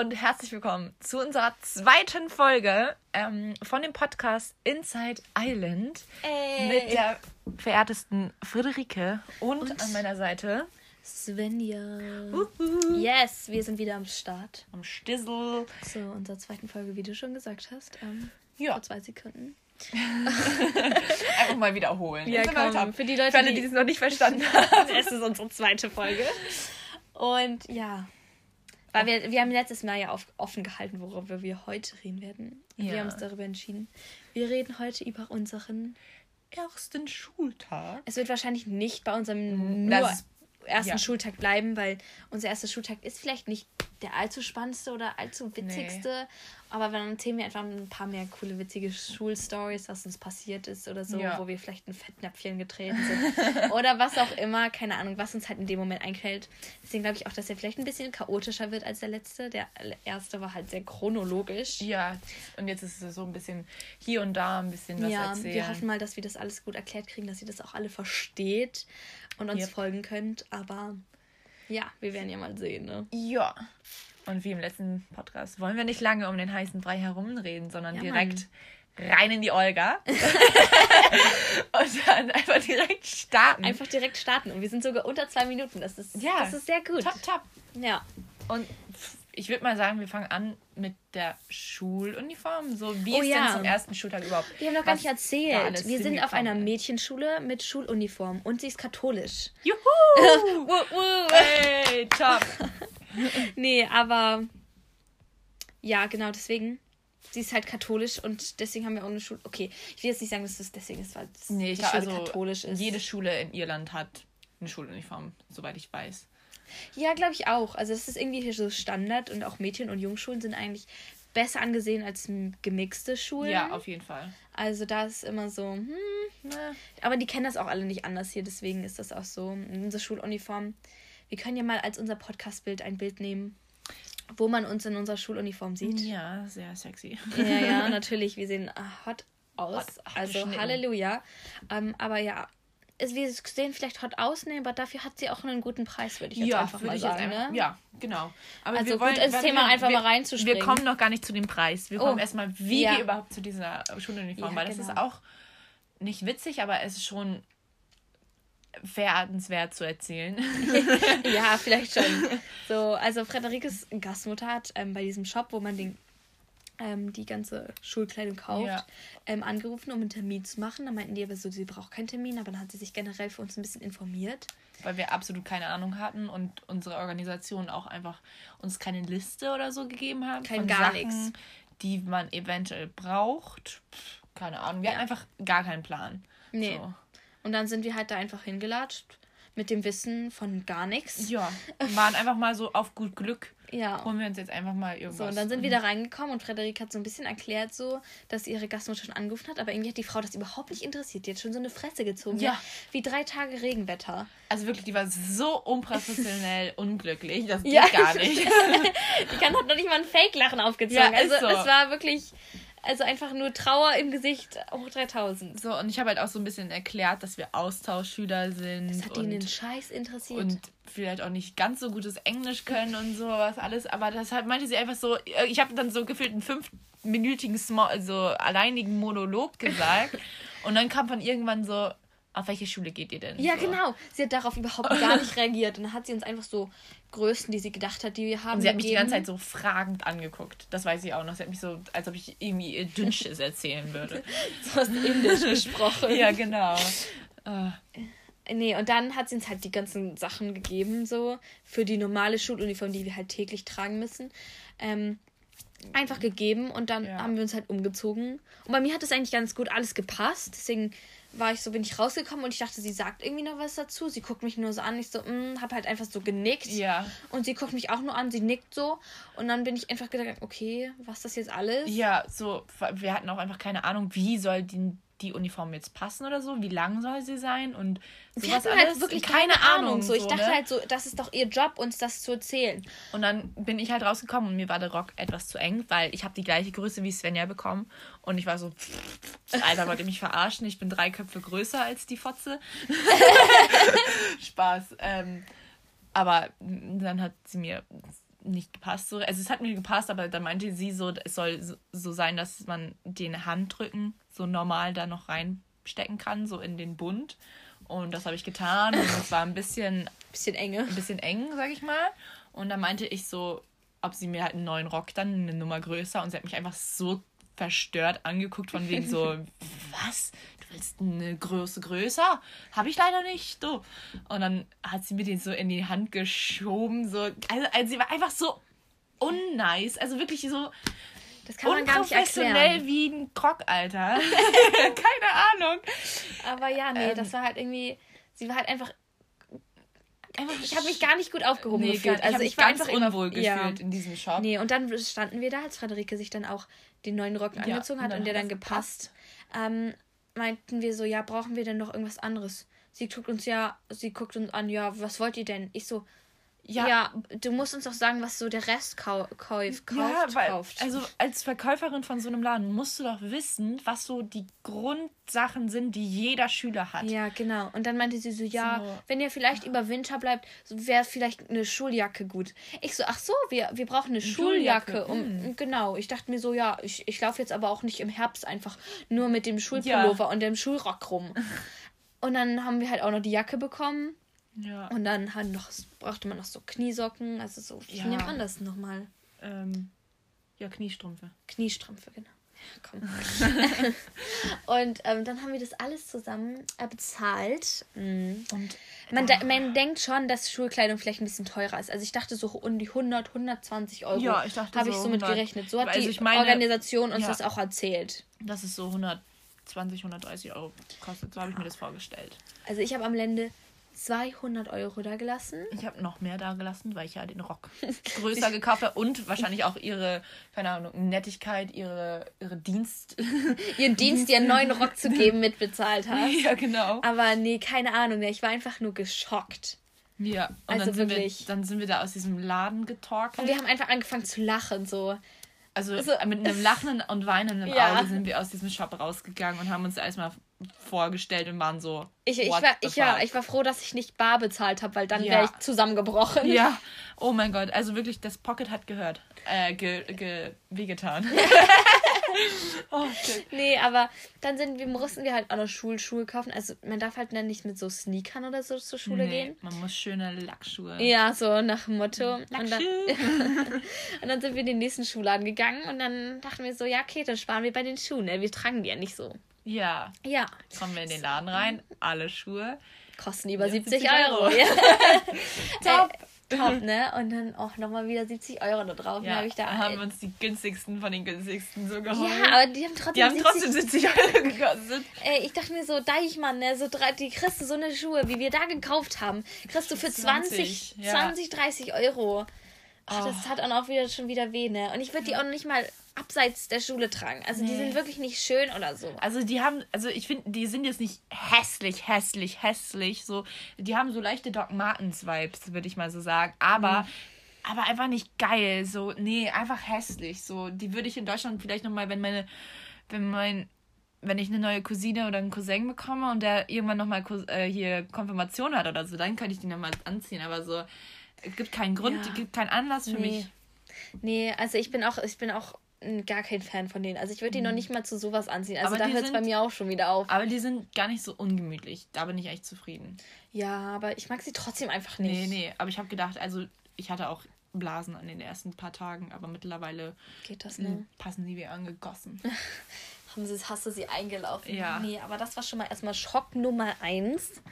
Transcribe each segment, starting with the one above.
und herzlich willkommen zu unserer zweiten Folge ähm, von dem Podcast Inside Island Ey. mit der verehrtesten Friederike und, Und? an meiner Seite Svenja. Uhu. Yes, wir sind wieder am Start. am Stissel. Zu unserer zweiten Folge, wie du schon gesagt hast. Ähm, Ja, Vor zwei Sekunden. einfach mal wiederholen. Heute ab. für die Leute, Für alle, die die es noch nicht verstanden haben. es ist unsere zweite Folge. Und ja, weil wir, wir haben letztes Mal ja auf, offen gehalten, worüber wir heute reden werden. Ja. Wir haben uns darüber entschieden. Wir reden heute über unseren. Ersten Schultag. Es wird wahrscheinlich nicht bei unserem Mm, nur das ersten ja. Schultag bleiben, weil unser erster Schultag ist vielleicht nicht der allzu spannendste oder allzu witzigste. Aber dann erzählen wir einfach ein paar mehr coole, witzige Schulstories, was uns passiert ist oder so, Ja. wo wir vielleicht ein Fettnäpfchen getreten sind. oder was auch immer, keine Ahnung, was uns halt in dem Moment einfällt. Deswegen glaube ich auch, dass er vielleicht ein bisschen chaotischer wird als der letzte. Der erste war halt sehr chronologisch. Ja, und jetzt ist es so ein bisschen hier und da ein bisschen was ja, erzählen. wir hoffen mal, dass wir das alles gut erklärt kriegen, dass ihr das auch alle versteht und uns Yep. folgen könnt. Aber ja, wir werden ja mal sehen, ne? Ja. Und wie im letzten Podcast wollen wir nicht lange um den heißen Brei herumreden, sondern Ja, direkt rein in die Olga. und dann einfach direkt starten. Einfach direkt starten. Und wir sind sogar unter zwei Minuten. Das ist, Ja. das ist sehr gut. top, top. Ja. Und ich würde mal sagen, wir fangen an mit der Schuluniform. So, wie Oh ist ja. denn zum ersten Schultag überhaupt? Wir haben noch gar nicht erzählt. Wir sind auf einer? Mädchenschule mit Schuluniform und sie ist katholisch. Juhu! Hey, top. Nee, aber ja, genau deswegen. Sie ist halt katholisch und deswegen haben wir auch eine Schule. Okay, ich will jetzt nicht sagen, dass das deswegen ist, weil es Nee, die Schule also katholisch ist. jede Schule in Irland hat eine Schuluniform, soweit ich weiß. Ja, glaube ich auch. Also es ist irgendwie hier so Standard und auch Mädchen- und Jungschulen sind eigentlich besser angesehen als gemixte Schulen. Ja, auf jeden Fall. Also da ist immer so, hm, Na, aber die kennen das auch alle nicht anders hier, deswegen ist das auch so. In unserer Schuluniform. Wir können ja mal als unser Podcastbild ein Bild nehmen, wo man uns in unserer Schuluniform sieht. Ja, sehr sexy. Ja, ja, natürlich. Wir sehen ah, hot aus. Hot, hot also. Halleluja. Ähm, aber ja, es, wir sehen vielleicht hot aus, ne, aber dafür hat sie auch einen guten Preis, würde ich jetzt einfach würde mal sagen. einfach, ne? ja, genau. Aber Also gut, ins Thema einfach wir, mal reinzuspringen. Wir kommen noch gar nicht zu dem Preis. Wir kommen Oh, erstmal, wie ja. wir überhaupt zu dieser Schuluniform, Ja, weil das genau. ist auch nicht witzig, aber es ist schon verehrenswert zu erzählen. Ja, vielleicht schon. So, also Frederikes Gastmutter hat ähm, bei diesem Shop, wo man den, ähm, die ganze Schulkleidung kauft, Ja. ähm, angerufen, um einen Termin zu machen. Da meinten die aber so, sie braucht keinen Termin, aber dann hat sie sich generell für uns ein bisschen informiert. weil wir absolut keine Ahnung hatten und unsere Organisation auch einfach uns keine Liste oder so gegeben hat. Kein von gar nix. die man eventuell braucht. Keine Ahnung. Wir Ja. hatten einfach gar keinen Plan. Nee. So. Und dann sind wir halt da einfach hingelatscht mit dem Wissen von gar nichts. Ja, waren einfach mal so auf gut Glück. Ja. Holen wir uns jetzt einfach mal irgendwas. So, und dann sind wir da reingekommen und Frederik hat so ein bisschen erklärt, so, dass ihre Gastmutter schon angerufen hat, aber irgendwie hat die Frau das überhaupt nicht interessiert. Die hat schon so eine Fresse gezogen. Ja. Wie drei Tage Regenwetter. Also wirklich, die war so unprofessionell unglücklich. Das geht Ja. gar nicht. Die kann hat noch nicht mal ein Fake-Lachen aufgezogen. Ja, also so. es war wirklich, also einfach nur Trauer im Gesicht hoch 3000. So, und ich habe halt auch so ein bisschen erklärt, dass wir Austauschschüler sind. Das hat ihn den Scheiß interessiert. und vielleicht auch nicht ganz so gutes Englisch können und sowas alles. Aber deshalb meinte sie einfach so, ich habe dann so gefühlt einen fünfminütigen, Small, so alleinigen Monolog gesagt. und dann kam von irgendwann so, auf welche Schule geht ihr denn? ja, so. genau. Sie hat darauf überhaupt gar nicht reagiert. Und dann hat sie uns einfach so Größen, die sie gedacht hat, die wir haben. Und sie hat mich die gegeben. ganze Zeit so fragend angeguckt. Das weiß ich auch noch. Sie hat mich so, als ob ich irgendwie ihr Dünnsches erzählen würde. Du hast Indisch gesprochen. ja, genau. Äh, Nee, und dann hat sie uns halt die ganzen Sachen gegeben, so für die normale Schuluniform, die wir halt täglich tragen müssen. Ähm, einfach gegeben und dann Ja. haben wir uns halt umgezogen. Und bei mir hat es eigentlich ganz gut alles gepasst. Deswegen war ich so, bin ich rausgekommen und ich dachte, sie sagt irgendwie noch was dazu. Sie guckt mich nur so an. Ich so, mm, hab halt einfach so genickt. ja. Und sie guckt mich auch nur an, sie nickt so. Und dann bin ich einfach gedacht, okay, was das jetzt alles? Ja, so, wir hatten auch einfach keine Ahnung, wie soll die, die Uniform jetzt passen oder so, wie lang soll sie sein und Wir sowas hatten halt wirklich keine, Ahnung. So, ich dachte ne? halt so, das ist doch ihr Job, uns das zu erzählen. Und dann bin ich halt rausgekommen und mir war der Rock etwas zu eng, weil ich habe die gleiche Größe wie Svenja bekommen und ich war so, Alter, wollt ihr mich verarschen? Ich bin drei Köpfe größer als die Fotze. Spaß. Ähm, aber dann hat sie mir nicht gepasst. So. Also es hat mir gepasst, aber dann meinte sie so, es soll so, so sein, dass man den Handrücken so normal da noch reinstecken kann, so in den Bund. Und das habe ich getan und es war ein bisschen, bisschen enge. Ein bisschen eng, sag ich mal. Und dann meinte ich so, ob sie mir halt einen neuen Rock dann eine Nummer größer und sie hat mich einfach so verstört angeguckt von wegen so, was? Du willst eine Größe größer? Habe ich leider nicht. So. Und dann hat sie mir den so in die Hand geschoben. So. Also, also sie war einfach so unnice. Also wirklich so das kann man gar nicht erklären. wie ein Krog, Alter. Keine Ahnung. Aber ja, nee, ähm, das war halt irgendwie, sie war halt einfach ich habe mich gar nicht gut aufgehoben nee, gefühlt. Also ich, ich war einfach unwohl gefühlt ja. in diesem Shop. Nee, und dann standen wir da, als Friederike sich dann auch den neuen Rock ja, angezogen hat und, und der dann gepasst. Ähm, meinten wir so, ja, brauchen wir denn noch irgendwas anderes? Sie guckt uns ja, sie guckt uns an, ja, was wollt ihr denn? Ich so, ja. ja, du musst uns doch sagen, was so der Rest kau kauf, kauft, ja, weil, kauft. Also als Verkäuferin von so einem Laden musst du doch wissen, was so die Grundsachen sind, die jeder Schüler hat. Ja, genau. Und dann meinte sie so, ja, so. wenn ihr vielleicht über Winter bleibt, wäre vielleicht eine Schuljacke gut. Ich so, ach so, wir, wir brauchen eine Schuljacke. Schuljacke. Um, hm. Genau. Ich dachte mir so, ja, ich, ich laufe jetzt aber auch nicht im Herbst einfach nur mit dem Schulpullover ja. und dem Schulrock rum. und dann haben wir halt auch noch die Jacke bekommen. Ja. Und dann hat noch, brauchte man noch so Kniesocken, also so, wie ja. nennt man das nochmal? Ähm, ja, Kniestrümpfe. Kniestrümpfe, genau. Komm. und ähm, dann haben wir das alles zusammen äh, bezahlt. Mhm. Und man, de man denkt schon, dass Schulkleidung vielleicht ein bisschen teurer ist. Also ich dachte so um die 100, 120 Euro. Ja, ich dachte Habe so ich so mit gerechnet. So hat also die meine, Organisation uns ja, das auch erzählt. Dass es so 120, 130 Euro kostet. So habe ich mir das vorgestellt. Also ich habe am Ende 200 Euro da gelassen. Ich habe noch mehr da gelassen, weil ich ja den Rock größer gekauft habe und wahrscheinlich auch ihre, keine Ahnung, Nettigkeit, ihre, ihre Dienst. Ihren Dienst, einen neuen Rock zu geben, mitbezahlt hast. Ja, genau. Aber nee, keine Ahnung, ich war einfach nur geschockt. Ja, und also dann, sind wirklich. Wir, dann sind wir da aus diesem Laden getorkelt. Und wir haben einfach angefangen zu lachen, so. Also, also mit einem lachenden und weinenden ja. Auge sind wir aus diesem Shop rausgegangen und haben uns erstmal vorgestellt und waren so. Ich, ich, war, ich, ja, ich war froh, dass ich nicht bar bezahlt habe, weil dann ja. wäre ich zusammengebrochen. Ja, oh mein Gott. Also wirklich, das Pocket hat gehört. Äh, ge, ge, wehgetan. oh, shit. Nee, aber dann sind wir, mussten wir halt auch noch Schulschuhe kaufen. Also man darf halt dann nicht mit so Sneakern oder so zur Schule nee, gehen. Man muss schöne Lackschuhe. Ja, so nach dem Motto. Und dann, und dann sind wir in den nächsten Schuhladen gegangen und dann dachten wir so, ja, okay, dann sparen wir bei den Schuhen. Ne? Wir tragen die ja nicht so. Ja. Ja. Kommen wir in den Laden rein, alle Schuhe. Kosten über 70, 70 Euro. Euro. Top. Top, ne? Und dann auch nochmal wieder 70 Euro da drauf. Ja, hab ich da haben wir uns die günstigsten von den günstigsten so geholt. Ja, aber die haben trotzdem, die haben 70, trotzdem 70 Euro gekostet. Ey, ich dachte mir so, Deichmann, ne? So drei, die kriegst du so eine Schuhe, wie wir da gekauft haben, kriegst du für 20, 20, ja. 20 30 Euro. Ach, oh. das hat auch wieder schon wieder weh, ne? Und ich würde die auch nicht mal abseits der Schule tragen. Also nee. die sind wirklich nicht schön oder so. Also die haben, also ich finde, die sind jetzt nicht hässlich, hässlich, hässlich. So, die haben so leichte Doc Martens Vibes, würde ich mal so sagen. Aber mhm. aber einfach nicht geil. So, nee, einfach hässlich. So, die würde ich in Deutschland vielleicht nochmal, wenn meine, wenn mein, wenn ich eine neue Cousine oder einen Cousin bekomme und der irgendwann nochmal äh, hier Konfirmation hat oder so, dann könnte ich die nochmal anziehen. Aber so, es gibt keinen Grund, ja. gibt keinen Anlass für nee. mich. Nee, also ich bin auch, ich bin auch gar kein Fan von denen. Also ich würde die noch mhm. nicht mal zu sowas anziehen. Also aber da hört es bei mir auch schon wieder auf. Aber die sind gar nicht so ungemütlich. Da bin ich echt zufrieden. Ja, aber ich mag sie trotzdem einfach nicht. Nee, nee. Aber ich habe gedacht, also ich hatte auch Blasen an den ersten paar Tagen, aber mittlerweile Geht das, ne? passen sie wie angegossen. Haben sie, hast du sie eingelaufen? Ja. Nee, aber das war schon mal erstmal Schock Nummer eins.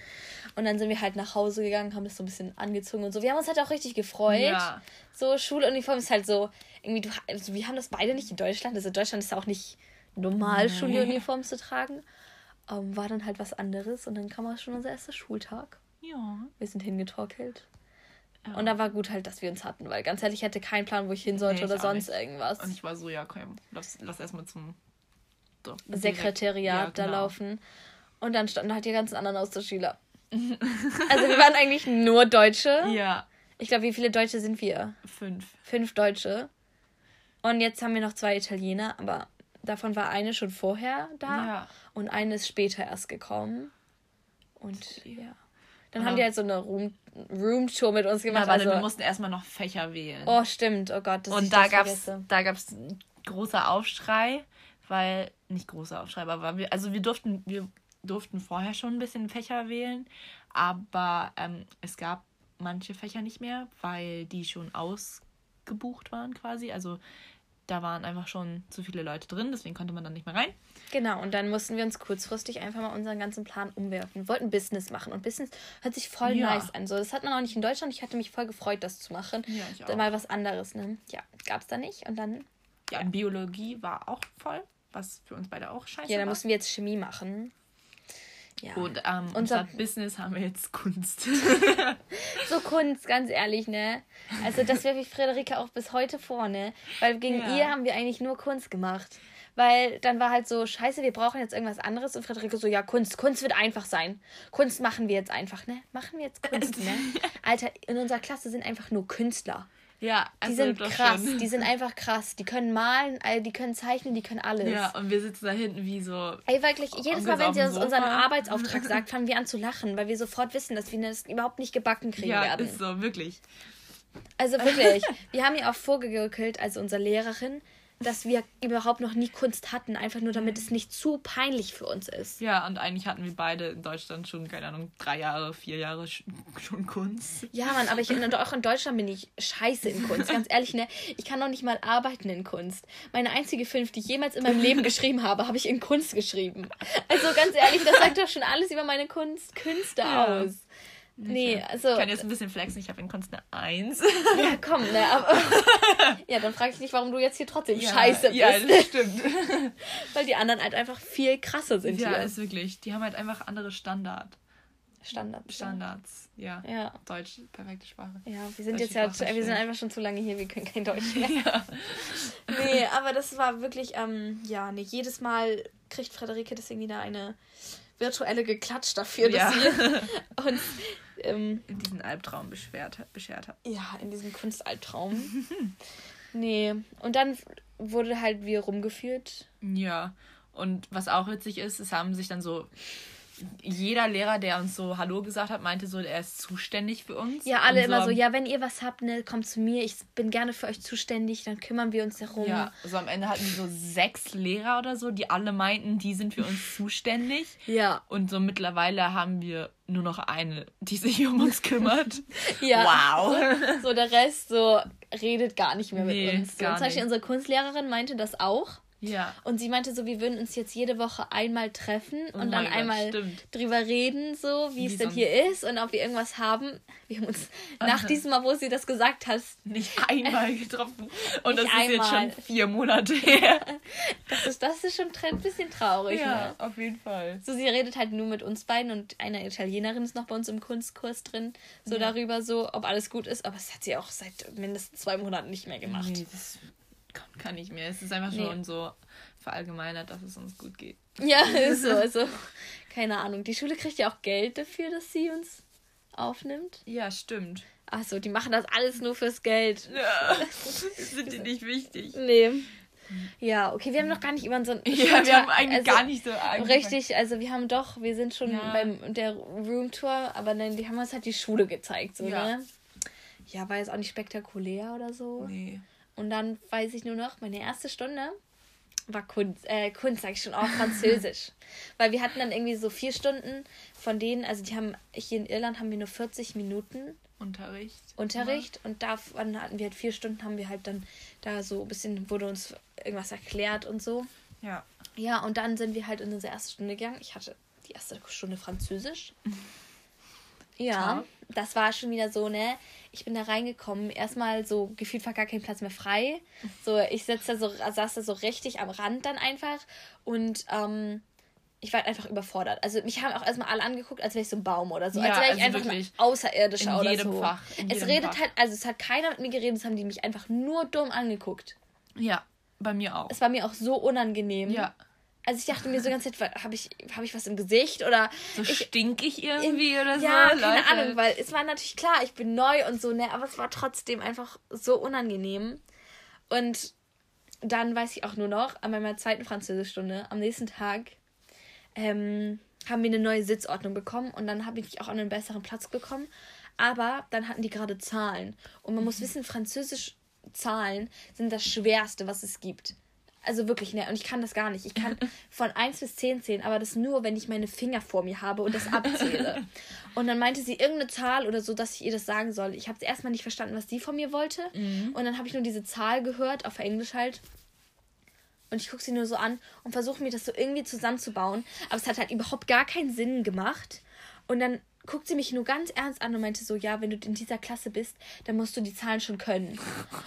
Und dann sind wir halt nach Hause gegangen, haben das so ein bisschen angezogen und so. Wir haben uns halt auch richtig gefreut. Ja. So, Schuluniform ist halt so, irgendwie, du, also wir haben das beide nicht in Deutschland. Also in Deutschland ist auch nicht normal, nee. Schuluniform zu tragen. Ähm, war dann halt was anderes und dann kam auch schon unser erster Schultag. Ja. Wir sind hingetorkelt. Ja. Und da war gut halt, dass wir uns hatten, weil ganz ehrlich, ich hatte keinen Plan, wo ich hin sollte nee, oder sonst nicht. irgendwas. Und ich war so, ja, komm, lass, lass erstmal zum so, Sekretariat ja, genau. da laufen. Und dann standen halt die ganzen anderen Austauschschüler. also wir waren eigentlich nur Deutsche. Ja. Ich glaube, wie viele Deutsche sind wir? Fünf. Fünf Deutsche. Und jetzt haben wir noch zwei Italiener, aber davon war eine schon vorher da ja. und eine ist später erst gekommen. Und ja. Dann haben die halt so eine Room, Roomtour mit uns gemacht. Ja, also, wir mussten erstmal noch Fächer wählen. Oh, stimmt. Oh Gott, das Und da gab es da gab's großer Aufschrei, weil nicht großer Aufschrei, aber wir also wir durften wir durften vorher schon ein bisschen Fächer wählen, aber ähm, es gab manche Fächer nicht mehr, weil die schon ausgebucht waren quasi. Also da waren einfach schon zu viele Leute drin, deswegen konnte man dann nicht mehr rein. Genau, und dann mussten wir uns kurzfristig einfach mal unseren ganzen Plan umwerfen. Wir wollten Business machen und Business hört sich voll ja. nice an. So, das hat man auch nicht in Deutschland. Ich hatte mich voll gefreut, das zu machen. Ja, ich auch. Mal was anderes, ne? Ja, gab es da nicht und dann. Ja, in Biologie war auch voll, was für uns beide auch scheiße Ja, dann mussten wir jetzt Chemie machen. Ja. Und ähm, unser Business haben wir jetzt Kunst. so Kunst, ganz ehrlich, ne? Also das wäre wie Frederike auch bis heute vorne. Weil gegen ja. ihr haben wir eigentlich nur Kunst gemacht. Weil dann war halt so, scheiße, wir brauchen jetzt irgendwas anderes. Und Frederike so, ja, Kunst, Kunst wird einfach sein. Kunst machen wir jetzt einfach, ne? Machen wir jetzt Kunst, ne? Alter, in unserer Klasse sind einfach nur Künstler. Ja, also die sind krass, schon. die sind einfach krass. Die können malen, die können zeichnen, die können alles. Ja, und wir sitzen da hinten wie so. Ey, wirklich, jedes Mal, wenn sie uns unseren Arbeitsauftrag sagt, fangen wir an zu lachen, weil wir sofort wissen, dass wir das überhaupt nicht gebacken kriegen ja, werden. Ja, ist so, wirklich. Also wirklich, wir haben ihr auch vorgegaukelt, also unsere Lehrerin, dass wir überhaupt noch nie Kunst hatten, einfach nur damit es nicht zu peinlich für uns ist. Ja, und eigentlich hatten wir beide in Deutschland schon, keine Ahnung, drei Jahre, vier Jahre schon Kunst. Ja, Mann, aber ich, auch in Deutschland bin ich scheiße in Kunst. Ganz ehrlich, ne? Ich kann noch nicht mal arbeiten in Kunst. Meine einzige Film, die ich jemals in meinem Leben geschrieben habe, habe ich in Kunst geschrieben. Also ganz ehrlich, das sagt doch schon alles über meine Kunst, Künste ja. aus. Nee, also. Ich kann jetzt ein bisschen flexen, ich habe in Kunst eine 1. Ja, komm, ne, aber. ja, dann frage ich dich, warum du jetzt hier trotzdem ja, scheiße bist. Ja, das stimmt. Weil die anderen halt einfach viel krasser sind ja, hier. Ja, ist wirklich. Die haben halt einfach andere Standard. Standards. Standards, ja. ja. Deutsch, perfekte Sprache. Ja, wir sind Deutsch jetzt ja, wir sind einfach schon zu lange hier, wir können kein Deutsch mehr. ja. Nee, aber das war wirklich, ähm, ja, nee, jedes Mal kriegt Frederike deswegen wieder eine virtuelle Geklatsch dafür, dass ja. wir uns ähm, in diesen Albtraum beschwert, beschert hat. Ja, in diesem Kunstalbtraum. nee, und dann wurde halt wir rumgeführt. Ja, und was auch witzig ist, es haben sich dann so jeder Lehrer, der uns so Hallo gesagt hat, meinte so, er ist zuständig für uns. Ja, alle immer so, ja, wenn ihr was habt, ne, kommt zu mir, ich bin gerne für euch zuständig, dann kümmern wir uns darum. Ja, also am Ende hatten wir so sechs Lehrer oder so, die alle meinten, die sind für uns zuständig. Ja. Und so mittlerweile haben wir nur noch eine, die sich um uns kümmert. ja. Wow. So der Rest so redet gar nicht mehr nee, mit uns. So, zum Beispiel unsere Kunstlehrerin meinte das auch. Ja. Und sie meinte so, wir würden uns jetzt jede Woche einmal treffen oh und dann Gott, einmal stimmt. drüber reden, so wie, wie es denn hier ist und ob wir irgendwas haben. Wir haben uns Aha. nach diesem Mal, wo sie das gesagt hat, nicht einmal getroffen. Und das ist einmal. jetzt schon vier Monate her. das, ist, das ist schon ein bisschen traurig. Ja, ne? auf jeden Fall. So, sie redet halt nur mit uns beiden und eine Italienerin ist noch bei uns im Kunstkurs drin, so ja. darüber, so, ob alles gut ist. Aber das hat sie auch seit mindestens zwei Monaten nicht mehr gemacht. Nee, das kommt gar nicht mehr. Es ist einfach nee. schon so verallgemeinert, dass es uns gut geht. Ja, ist so. Also, keine Ahnung. Die Schule kriegt ja auch Geld dafür, dass sie uns aufnimmt. Ja, stimmt. Achso, die machen das alles nur fürs Geld. Ja. Sind die nicht wichtig? Nee. Ja, okay, wir haben noch gar nicht über unseren. Ja, wir haben eigentlich also, gar nicht so angefangen. Richtig, also wir haben doch, wir sind schon ja. beim der Roomtour, aber nein, die haben uns halt die Schule gezeigt, so, ja. ne? Ja, war jetzt auch nicht spektakulär oder so. Nee. Und dann weiß ich nur noch, meine erste Stunde war Kunst, äh, Kunst sag ich schon, auch Französisch. Weil wir hatten dann irgendwie so vier Stunden von denen, also die haben, hier in Irland haben wir nur 40 Minuten Unterricht. Unterricht ja. und davon hatten wir halt vier Stunden, haben wir halt dann da so ein bisschen, wurde uns irgendwas erklärt und so. Ja. Ja, und dann sind wir halt in unsere erste Stunde gegangen. Ich hatte die erste Stunde Französisch. Ja, Toll. Das war schon wieder so, ne? Ich bin da reingekommen, erstmal so gefühlt war gar kein Platz mehr frei. So, ich sitz da so, saß da so richtig am Rand dann einfach und ähm, ich war einfach überfordert. Also mich haben auch erstmal alle angeguckt, als wäre ich so ein Baum oder so. Ja, als wäre ich also einfach ein Außerirdischer oder so. Fach, es redet Fach. halt, also es hat keiner mit mir geredet, es haben die mich einfach nur dumm angeguckt. Ja, bei mir auch. Es war mir auch so unangenehm. Ja. Also ich dachte mir so ganz Zeit, habe ich, hab ich was im Gesicht oder. So ich, stink ich irgendwie in, oder so? Ja, keine Leute. Ahnung, weil es war natürlich klar, ich bin neu und so, ne, aber es war trotzdem einfach so unangenehm. Und dann weiß ich auch nur noch, an meiner zweiten Französischstunde, am nächsten Tag, ähm, haben wir eine neue Sitzordnung bekommen und dann habe ich auch einen besseren Platz bekommen. Aber dann hatten die gerade Zahlen. Und man muss mhm. wissen, Französisch Zahlen sind das Schwerste, was es gibt. Also wirklich, ne, und ich kann das gar nicht. Ich kann von 1 bis 10 zählen, aber das nur, wenn ich meine Finger vor mir habe und das abzähle. und dann meinte sie irgendeine Zahl oder so, dass ich ihr das sagen soll. Ich habe erstmal nicht verstanden, was sie von mir wollte. Mhm. Und dann habe ich nur diese Zahl gehört, auf Englisch halt. Und ich gucke sie nur so an und versuche mir das so irgendwie zusammenzubauen. Aber es hat halt überhaupt gar keinen Sinn gemacht. Und dann guckt sie mich nur ganz ernst an und meinte so, ja, wenn du in dieser Klasse bist, dann musst du die Zahlen schon können.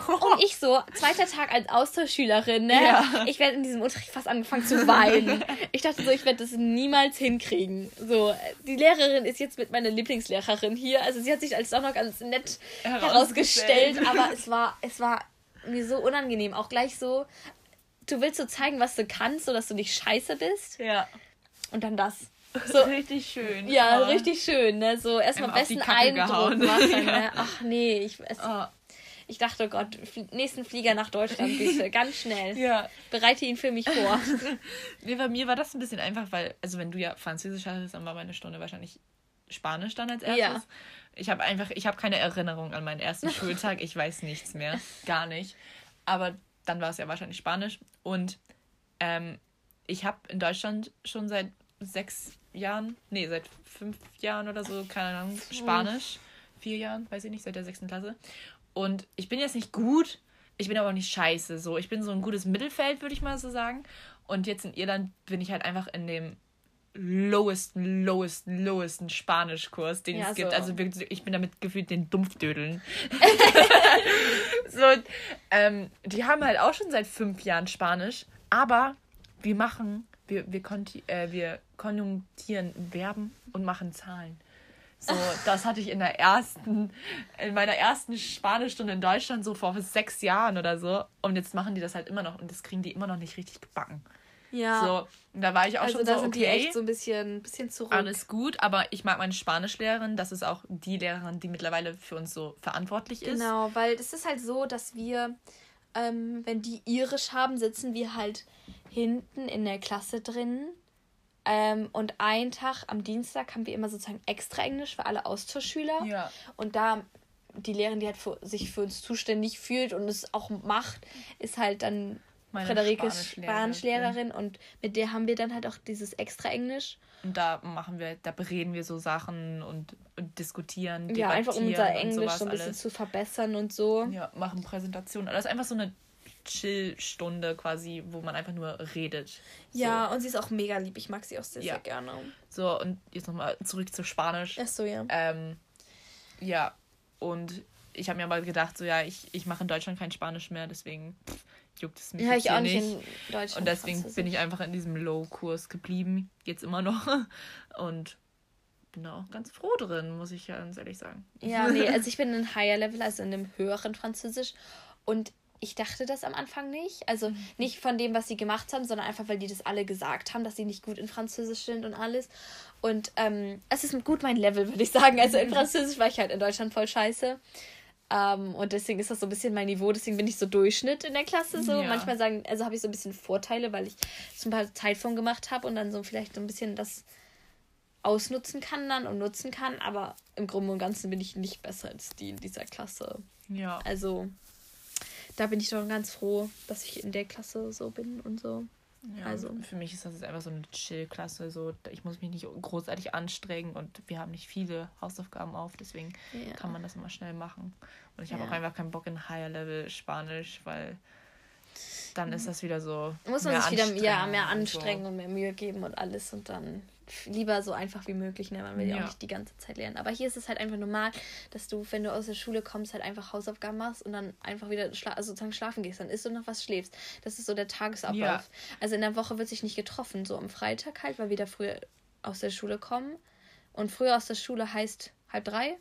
und ich so, zweiter Tag als Austauschschülerin, ne? Ja. Ich werde in diesem Unterricht fast angefangen zu weinen. Ich dachte so, ich werde das niemals hinkriegen. So, die Lehrerin ist jetzt mit meiner Lieblingslehrerin hier. Also sie hat sich als auch noch ganz nett herausgestellt, aber es war, es war mir so unangenehm. Auch gleich so, du willst so zeigen, was du kannst, so dass du nicht scheiße bist. Ja. Und dann das. So, richtig schön. Ja, oh. richtig schön. Ne? So erstmal besten Eindruck machen. Ne? Ach nee, ich, es, oh. ich dachte, oh Gott, nächsten Flieger nach Deutschland bitte, ganz schnell. Ja. Bereite ihn für mich vor. nee, bei mir war das ein bisschen einfach, weil, also wenn du ja Französisch hattest, dann war meine Stunde wahrscheinlich Spanisch dann als erstes. Ja. Ich habe einfach, ich habe keine Erinnerung an meinen ersten Schultag. Ich weiß nichts mehr. Gar nicht. Aber dann war es ja wahrscheinlich Spanisch. Und ähm, ich habe in Deutschland schon seit sechs Jahren, nee, seit fünf Jahren oder so, keine Ahnung, Spanisch. Vier Jahren, weiß ich nicht, seit der sechsten Klasse. Und ich bin jetzt nicht gut, ich bin aber auch nicht scheiße. So, ich bin so ein gutes Mittelfeld, würde ich mal so sagen. Und jetzt in Irland bin ich halt einfach in dem lowesten, lowesten, lowesten Spanischkurs, den ja, es gibt. Also ich bin damit gefühlt den Dumpfdödeln. so, ähm, die haben halt auch schon seit fünf Jahren Spanisch, aber wir machen wir, wir, äh, wir konjunktieren Verben und machen Zahlen. So, das hatte ich in der ersten, in meiner ersten Spanischstunde in Deutschland so vor sechs Jahren oder so. Und jetzt machen die das halt immer noch und das kriegen die immer noch nicht richtig gebacken. Ja. So, und da war ich auch also schon da so, sind okay, die echt so ein bisschen, bisschen zurück. Alles gut, aber ich mag meine Spanischlehrerin. Das ist auch die Lehrerin, die mittlerweile für uns so verantwortlich ist. Genau, weil es ist halt so, dass wir, ähm, wenn die irisch haben, sitzen wir halt hinten in der Klasse drin. Ähm, und einen Tag am Dienstag haben wir immer sozusagen extra Englisch für alle Austauschschüler. Ja. Und da die Lehrerin, die halt für, sich für uns zuständig fühlt und es auch macht, ist halt dann Meine Frederike Spanischlehrerin und mit der haben wir dann halt auch dieses extra Englisch. Und da machen wir, da bereden wir so Sachen und, und diskutieren. Ja, einfach um unser Englisch so ein bisschen alles. zu verbessern und so. Ja, machen Präsentationen. Das ist einfach so eine Chill-Stunde quasi, wo man einfach nur redet. Ja, so. und sie ist auch mega lieb. Ich mag sie auch sehr, ja. sehr gerne. So, und jetzt nochmal zurück zu Spanisch. Ach so, ja. Ähm, ja, und ich habe mir aber gedacht, so, ja, ich, ich mache in Deutschland kein Spanisch mehr, deswegen pff, juckt es mich ja, ich auch nicht. In Deutschland und deswegen bin ich einfach in diesem Low-Kurs geblieben, jetzt immer noch. Und bin da auch ganz froh drin, muss ich ganz ehrlich sagen. Ja, nee, also ich bin in Higher Level, also in einem höheren Französisch. Und ich dachte das am Anfang nicht. Also mhm. nicht von dem, was sie gemacht haben, sondern einfach, weil die das alle gesagt haben, dass sie nicht gut in Französisch sind und alles. Und ähm, es ist gut mein Level, würde ich sagen. Also in Französisch war ich halt in Deutschland voll scheiße. Ähm, und deswegen ist das so ein bisschen mein Niveau. Deswegen bin ich so Durchschnitt in der Klasse. So. Ja. Manchmal sagen, also habe ich so ein bisschen Vorteile, weil ich so ein paar Zeitform gemacht habe und dann so vielleicht so ein bisschen das ausnutzen kann dann und nutzen kann. Aber im Groben und Ganzen bin ich nicht besser als die in dieser Klasse. Ja. Also da bin ich doch ganz froh, dass ich in der Klasse so bin und so. Ja, also für mich ist das jetzt einfach so eine Chill-Klasse. So, ich muss mich nicht großartig anstrengen und wir haben nicht viele Hausaufgaben auf, deswegen ja. kann man das immer schnell machen. Und ich habe ja. auch einfach keinen Bock in Higher Level Spanisch, weil dann ist das wieder so. Muss man sich wieder ja, mehr anstrengen und, so. und mehr Mühe geben und alles und dann lieber so einfach wie möglich, ne? Man will ja. ja auch nicht die ganze Zeit lernen. Aber hier ist es halt einfach normal, dass du, wenn du aus der Schule kommst, halt einfach Hausaufgaben machst und dann einfach wieder schla also sozusagen schlafen gehst. Dann isst du noch was, schläfst. Das ist so der Tagesablauf. Ja. Also in der Woche wird sich nicht getroffen. So am Freitag halt, weil wir da früher aus der Schule kommen. Und früher aus der Schule heißt halb drei.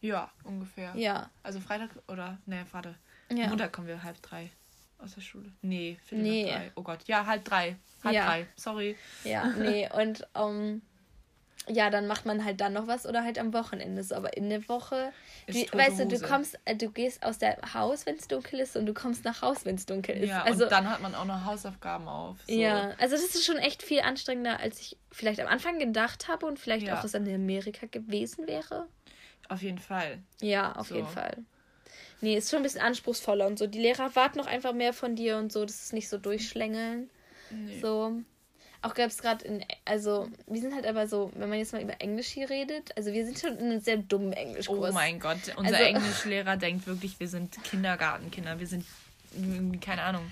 Ja, ungefähr. Ja. Also Freitag oder, ne, warte. Ja. Montag kommen wir halb drei aus der Schule. Nee, Viertel nee. drei. Oh Gott, ja, halb drei. Halb ja. drei, sorry. Ja, nee, und um, ähm, ja, dann macht man halt dann noch was oder halt am Wochenende so. Aber in der Woche, du, weißt du, du kommst, äh, du gehst aus der Haus, wenn es dunkel ist, und du kommst nach Haus, wenn es dunkel ist. Ja, also, und dann hat man auch noch Hausaufgaben auf. So. Ja, also das ist schon echt viel anstrengender, als ich vielleicht am Anfang gedacht habe und vielleicht ja. auch das in Amerika gewesen wäre. Auf jeden Fall. Ja, auf so. jeden Fall. Nee, ist schon ein bisschen anspruchsvoller und so. Die Lehrer warten noch einfach mehr von dir und so. Das ist nicht so durchschlängeln. Nee. So. Auch gab es gerade in, also wir sind halt aber so, wenn man jetzt mal über Englisch hier redet, also wir sind schon in einem sehr dummen Englischkurs. Oh mein Gott, unser also, Englischlehrer denkt wirklich, wir sind Kindergartenkinder, wir sind, keine Ahnung.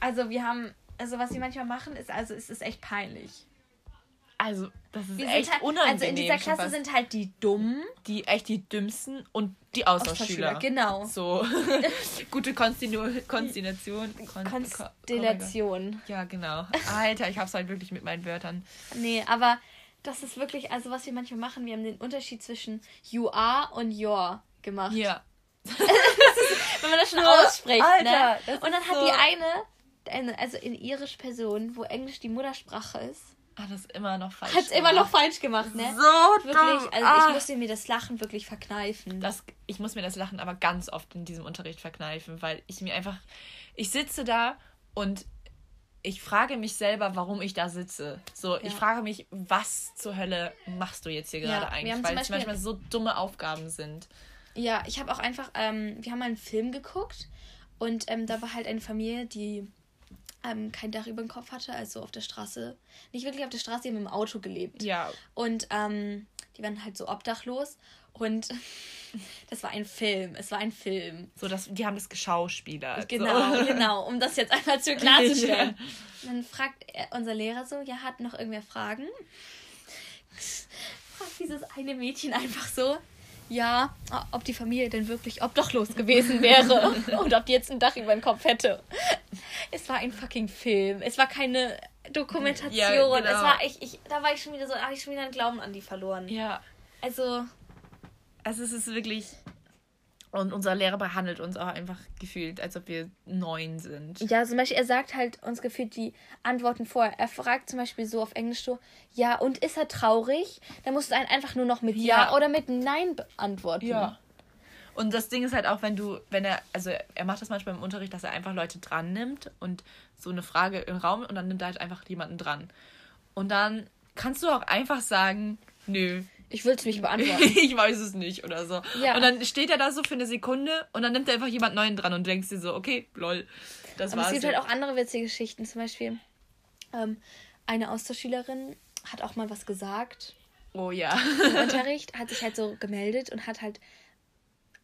Also wir haben, also was wir manchmal machen, ist, also es ist echt peinlich. Also, das ist echt halt, unangenehm. Also in dieser Klasse sind halt die Dummen. Die echt die Dümmsten und die Austauschschüler. Genau. So. Gute Konstinu Konstellation. Kon Konstellation. Oh ja, genau. Alter, ich hab's halt wirklich mit meinen Wörtern. Nee, aber das ist wirklich, also was wir manchmal machen, wir haben den Unterschied zwischen you are und your gemacht. Ja. wenn man das schon ausspricht, ne? Alter, ne? Und dann hat so die eine, eine, also in irisch Person, wo Englisch die Muttersprache ist, hat es immer noch falsch Hat es immer noch falsch gemacht, ne? So Wirklich, also ah. ich musste mir das Lachen wirklich verkneifen. Das, ich muss mir das Lachen aber ganz oft in diesem Unterricht verkneifen, weil ich mir einfach, ich sitze da und ich frage mich selber, warum ich da sitze. So, ja. ich frage mich, was zur Hölle machst du jetzt hier gerade ja, eigentlich? Weil es manchmal so dumme Aufgaben sind. Ja, ich habe auch einfach, ähm, wir haben mal einen Film geguckt und ähm, da war halt eine Familie, die ähm, kein Dach über dem Kopf hatte, also auf der Straße. Nicht wirklich auf der Straße, die haben im Auto gelebt. Ja. Und ähm, die waren halt so obdachlos. Und das war ein Film. Es war ein Film. So, dass, die haben das geschauspielert. Genau, so. genau. Um das jetzt einmal zu klarzustellen. ja. Dann fragt unser Lehrer so, ja, hat noch irgendwer Fragen? Fragt dieses eine Mädchen einfach so, ja, ob die Familie denn wirklich obdachlos gewesen wäre und ob die jetzt ein Dach über dem Kopf hätte. Es war ein fucking Film. Es war keine Dokumentation. Ja, genau. Es war ich, ich, da war ich schon wieder so, habe ich schon wieder einen Glauben an die verloren. Ja. Also. Also es ist wirklich. Und unser Lehrer behandelt uns auch einfach gefühlt, als ob wir neun sind. Ja, zum Beispiel, er sagt halt uns gefühlt die Antworten vorher. Er fragt zum Beispiel so auf Englisch so, ja, und ist er traurig? Dann musst du einen einfach nur noch mit Ja, ja oder mit Nein beantworten. Ja. Und das Ding ist halt auch, wenn du, wenn er, also er macht das manchmal im Unterricht, dass er einfach Leute dran nimmt und so eine Frage im Raum und dann nimmt er halt einfach jemanden dran. Und dann kannst du auch einfach sagen, nö. Ich will es nicht beantworten. ich weiß es nicht oder so. Ja. Und dann steht er da so für eine Sekunde und dann nimmt er einfach jemand Neuen dran und denkst dir so, okay, lol, das war's. Es gibt halt auch andere witzige Geschichten. Zum Beispiel ähm, eine Austauschschülerin hat auch mal was gesagt. Oh ja. Im Unterricht hat sich halt so gemeldet und hat halt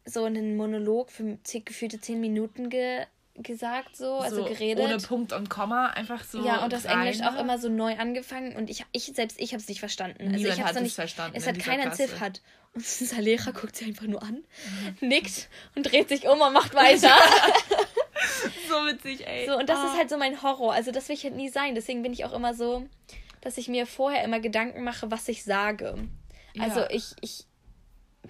so einen Monolog für gefühlte zehn Minuten ge gesagt, so, also so geredet. Ohne Punkt und Komma, einfach so. Ja, und das rein. Englisch auch immer so neu angefangen und ich, ich selbst, ich habe es nicht verstanden. Also Niemand also ich hat es nicht verstanden. Es hat keiner Ziff hat. Und unser Lehrer guckt sie einfach nur an, mhm. nickt und dreht sich um und macht weiter. so witzig, ey. So, und das ah. ist halt so mein Horror. Also das will ich halt nie sein. Deswegen bin ich auch immer so, dass ich mir vorher immer Gedanken mache, was ich sage. Also ja. ich, ich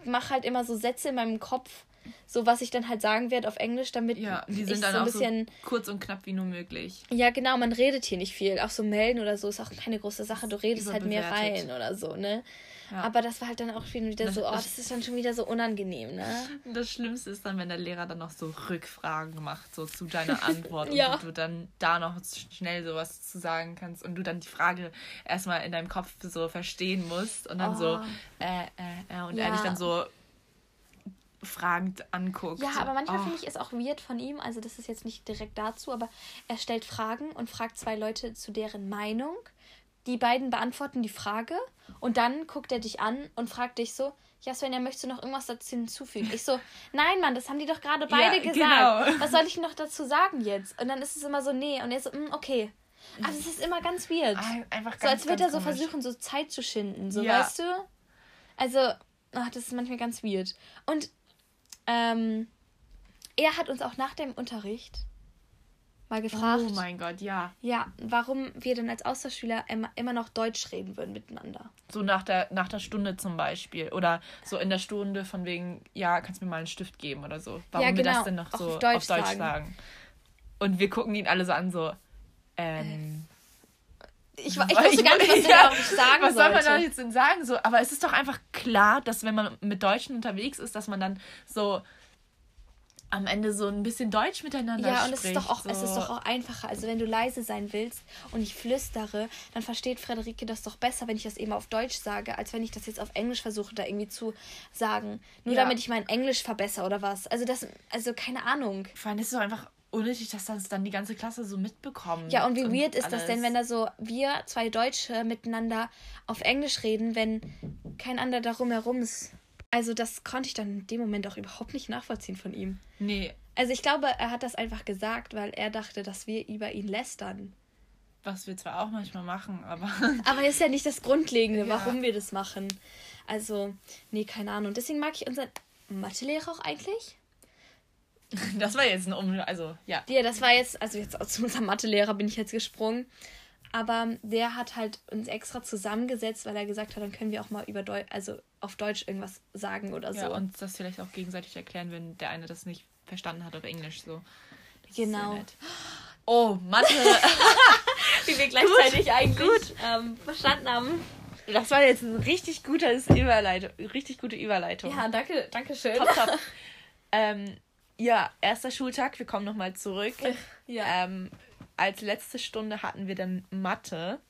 mache halt immer so Sätze in meinem Kopf, so was ich dann halt sagen werde auf Englisch, damit ja, die sind dann so ein bisschen so kurz und knapp wie nur möglich. Ja, genau, man redet hier nicht viel. Auch so melden oder so ist auch keine große Sache. Du redest halt mehr rein oder so, ne? Ja. Aber das war halt dann auch wieder das, so, oh, das ist dann schon wieder so unangenehm, ne? Das Schlimmste ist dann, wenn der Lehrer dann noch so Rückfragen macht, so zu deiner Antwort ja. und du dann da noch schnell sowas zu sagen kannst und du dann die Frage erstmal in deinem Kopf so verstehen musst und dann oh. so, äh, äh, äh, und ja. er dich dann so fragend anguckt. Ja, aber manchmal oh. finde ich es auch weird von ihm. Also, das ist jetzt nicht direkt dazu, aber er stellt Fragen und fragt zwei Leute zu deren Meinung. Die beiden beantworten die Frage und dann guckt er dich an und fragt dich so: Ja, Svenja, möchtest du noch irgendwas dazu hinzufügen? Ich so: Nein, Mann, das haben die doch gerade beide ja, gesagt. Genau. Was soll ich noch dazu sagen jetzt? Und dann ist es immer so: Nee. Und er so: mm, Okay. Also, es ist immer ganz weird. Einfach ganz, so, als würde er so komisch. versuchen, so Zeit zu schinden. So, ja. weißt du? Also, ach, das ist manchmal ganz weird. Und ähm, er hat uns auch nach dem Unterricht mal gefragt. Oh mein Gott, ja. Ja, warum wir denn als Austauschschüler immer, immer noch Deutsch reden würden miteinander. So nach der, nach der Stunde zum Beispiel. Oder so in der Stunde von wegen, ja, kannst du mir mal einen Stift geben oder so. Warum ja, genau. wir das genau. denn noch so auf Deutsch, auf Deutsch sagen. sagen. Und wir gucken ihn alle so an, so, ähm. Ich, ich wusste gar nicht, was ja, ich sagen Was soll man da jetzt denn sagen? So, aber es ist doch einfach klar, dass wenn man mit Deutschen unterwegs ist, dass man dann so am Ende so ein bisschen Deutsch miteinander ja, spricht. Ja, und es ist, doch auch, so. es ist doch auch einfacher. Also wenn du leise sein willst und ich flüstere, dann versteht Frederike das doch besser, wenn ich das eben auf Deutsch sage, als wenn ich das jetzt auf Englisch versuche, da irgendwie zu sagen. Nur ja. damit ich mein Englisch verbessere oder was. Also das, also keine Ahnung. Vor allem ist es doch einfach unnötig, dass das dann die ganze Klasse so mitbekommt. Ja, und wie und weird ist alles. das denn, wenn da so wir, zwei Deutsche, miteinander auf Englisch reden, wenn kein anderer darum herum ist. Also das konnte ich dann in dem Moment auch überhaupt nicht nachvollziehen von ihm. Nee. Also ich glaube, er hat das einfach gesagt, weil er dachte, dass wir über ihn lästern. Was wir zwar auch manchmal machen, aber. Aber ist ja nicht das Grundlegende, ja. warum wir das machen. Also, nee, keine Ahnung. Deswegen mag ich unseren Mathelehrer auch eigentlich. Das war jetzt ein Um. Also, ja. Ja, das war jetzt. Also, jetzt zu unserem Mathelehrer bin ich jetzt gesprungen. Aber der hat halt uns extra zusammengesetzt, weil er gesagt hat, dann können wir auch mal über Deu also auf Deutsch irgendwas sagen oder so. Ja, und das vielleicht auch gegenseitig erklären, wenn der eine das nicht verstanden hat auf Englisch. So. Das genau. Oh, Mathe. Wie wir gleichzeitig gut, eigentlich gut. Ähm, verstanden haben. Das war jetzt ein richtig gutes Überleitung, richtig gute Überleitung. Ja, danke, danke schön. Top, top. ähm, ja, erster Schultag, wir kommen nochmal zurück. ja. Ähm, als letzte Stunde hatten wir dann Mathe.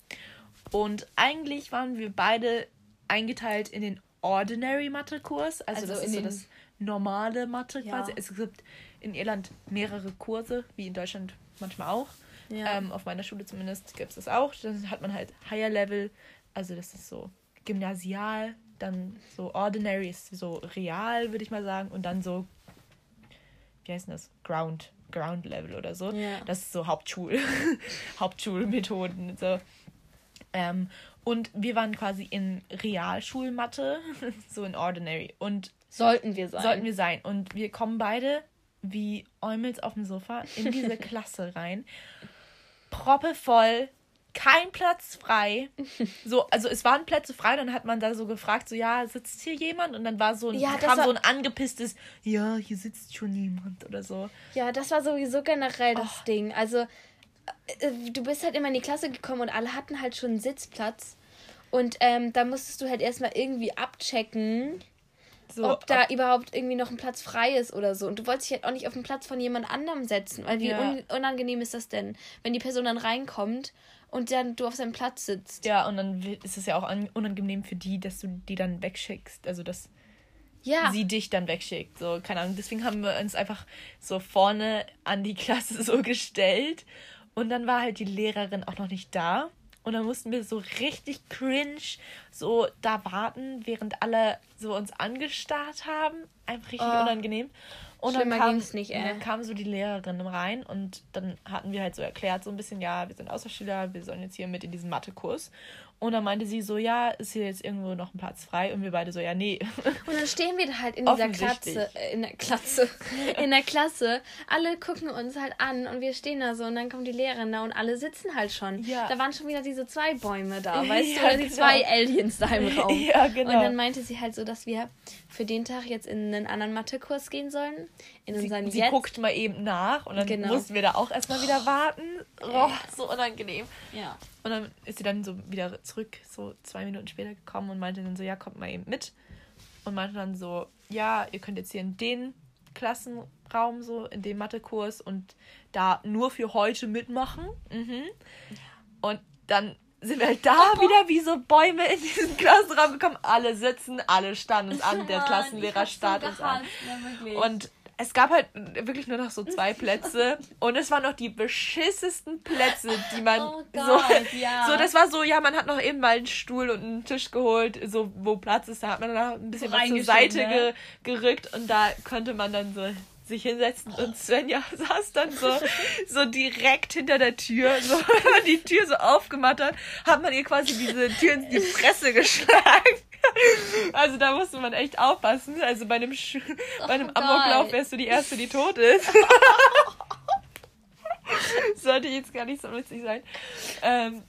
Und eigentlich waren wir beide eingeteilt in den Ordinary Mathe-Kurs. Also, also, das ist so das normale Mathe ja. quasi. Es gibt in Irland mehrere Kurse, wie in Deutschland manchmal auch. Ja. Ähm, auf meiner Schule zumindest gibt es das auch. Dann hat man halt Higher Level, also das ist so gymnasial, dann so Ordinary ist so real, würde ich mal sagen, und dann so, wie heißt das? Ground. Ground Level oder so. Ja. Das ist so Hauptschul Hauptschulmethoden. So. Ähm, und wir waren quasi in Realschulmatte, so in Ordinary. Und sollten wir sein. Sollten wir sein. Und wir kommen beide wie Eumels auf dem Sofa in diese Klasse rein. Proppevoll kein Platz frei. So, also es waren Plätze frei, dann hat man da so gefragt, so ja, sitzt hier jemand? Und dann war so ein, ja, kam war, so ein angepisstes, ja, hier sitzt schon jemand oder so. Ja, das war sowieso generell das oh. Ding. Also äh, du bist halt immer in die Klasse gekommen und alle hatten halt schon einen Sitzplatz. Und ähm, da musstest du halt erstmal irgendwie abchecken, so, ob da ob überhaupt irgendwie noch ein Platz frei ist oder so. Und du wolltest dich halt auch nicht auf den Platz von jemand anderem setzen. Weil wie ja. un unangenehm ist das denn, wenn die Person dann reinkommt und dann du auf seinem Platz sitzt. Ja, und dann ist es ja auch unangenehm für die, dass du die dann wegschickst. Also, dass ja. sie dich dann wegschickt. So, keine Ahnung. Deswegen haben wir uns einfach so vorne an die Klasse so gestellt. Und dann war halt die Lehrerin auch noch nicht da. Und dann mussten wir so richtig cringe so da warten, während alle so uns angestarrt haben. Einfach richtig oh. unangenehm. Und dann kam, nicht, ey. dann kam so die Lehrerin rein und dann hatten wir halt so erklärt, so ein bisschen, ja, wir sind Außerschüler, wir sollen jetzt hier mit in diesen Mathekurs. Und dann meinte sie so, ja, ist hier jetzt irgendwo noch ein Platz frei? Und wir beide so, ja, nee. Und dann stehen wir da halt in dieser Klasse, in der Klasse, in der Klasse. Alle gucken uns halt an und wir stehen da so und dann kommt die Lehrerin da und alle sitzen halt schon. Ja. Da waren schon wieder diese zwei Bäume da, weißt ja, du, oder die genau. zwei Aliens da im Raum. Ja, genau. Und dann meinte sie halt so, dass wir für den Tag jetzt in einen anderen Mathekurs gehen sollen. In unseren sie, sie jetzt. guckt mal eben nach und dann genau. mussten wir da auch erstmal wieder warten. Oh, so unangenehm. Ja. Und dann ist sie dann so wieder zurück, so zwei Minuten später gekommen und meinte dann so, ja, kommt mal eben mit. Und meinte dann so, ja, ihr könnt jetzt hier in den Klassenraum, so in dem Mathekurs und da nur für heute mitmachen. Mhm. Und dann sind wir halt da oh. wieder wie so Bäume in diesen Klassenraum gekommen. Alle sitzen, alle standen uns an, der Klassenlehrer starrt uns an. und es gab halt wirklich nur noch so zwei Plätze und es waren noch die beschissesten Plätze, die man oh Gott, so, ja. so das war so, ja, man hat noch eben mal einen Stuhl und einen Tisch geholt, so wo Platz ist, da hat man dann ein bisschen was zur Seite ne? ge, gerückt und da konnte man dann so sich hinsetzen und Svenja saß dann so, so direkt hinter der Tür. So, die Tür so aufgemacht hat, hat man ihr quasi diese Tür in die Fresse geschlagen. Also da musste man echt aufpassen. Also bei einem, Sch oh, bei einem Amoklauf wärst du die Erste, die tot ist. Sollte jetzt gar nicht so witzig sein. Ähm,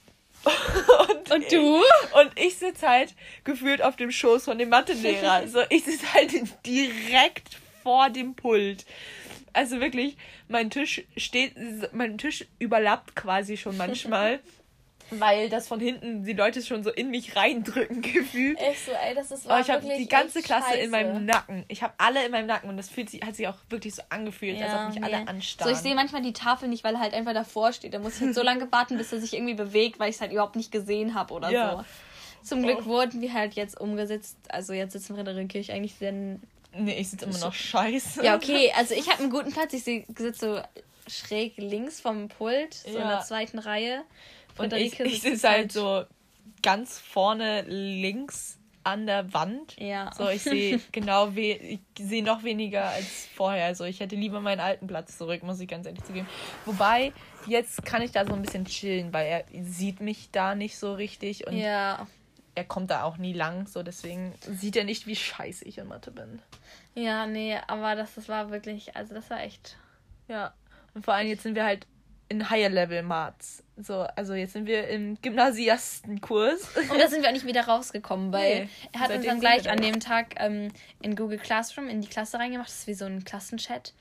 und, und, du? Und ich sitze halt gefühlt auf dem Schoß von dem Mathelehrer. So, ich sitze halt direkt vor dem Pult. Also wirklich, mein Tisch steht, mein Tisch überlappt quasi schon manchmal. weil das von hinten die Leute schon so in mich reindrücken gefühlt. Echt so, ey, das ist oh, Ich habe die ganze Klasse scheiße. in meinem Nacken. Ich habe alle in meinem Nacken und das fühlt sich, hat sich auch wirklich so angefühlt, ja, als ob mich nee. alle anstarren. So, ich sehe manchmal die Tafel nicht, weil er halt einfach davor steht. Da muss ich halt so lange warten, bis er sich irgendwie bewegt, weil ich es halt überhaupt nicht gesehen habe oder ja. so. Zum Glück oh. wurden wir halt jetzt umgesetzt. Also jetzt sitzen wir in der Kirche eigentlich denn. Nee, ich sitze immer noch scheiße. Ja, okay. Also ich habe einen guten Platz. Ich sitze so schräg links vom Pult, so ja. in der zweiten Reihe. Und ich, ich sitze halt so ganz vorne links an der Wand. Ja. So, ich sehe genau, we ich sehe noch weniger als vorher. Also ich hätte lieber meinen alten Platz zurück, muss ich ganz ehrlich zugeben. Wobei, jetzt kann ich da so ein bisschen chillen, weil er sieht mich da nicht so richtig und ja. er kommt da auch nie lang. So, deswegen sieht er nicht, wie scheiße ich in Mathe bin. Ja, nee, aber das, das war wirklich, also das war echt. Ja. Und vor allem jetzt sind wir halt in Higher Level Mats. So, also jetzt sind wir im Gymnasiastenkurs. Und da sind wir auch nicht wieder rausgekommen, weil nee, er hat uns dann gleich an dem Tag ähm, in Google Classroom in die Klasse reingemacht. Das ist wie so ein Klassenchat.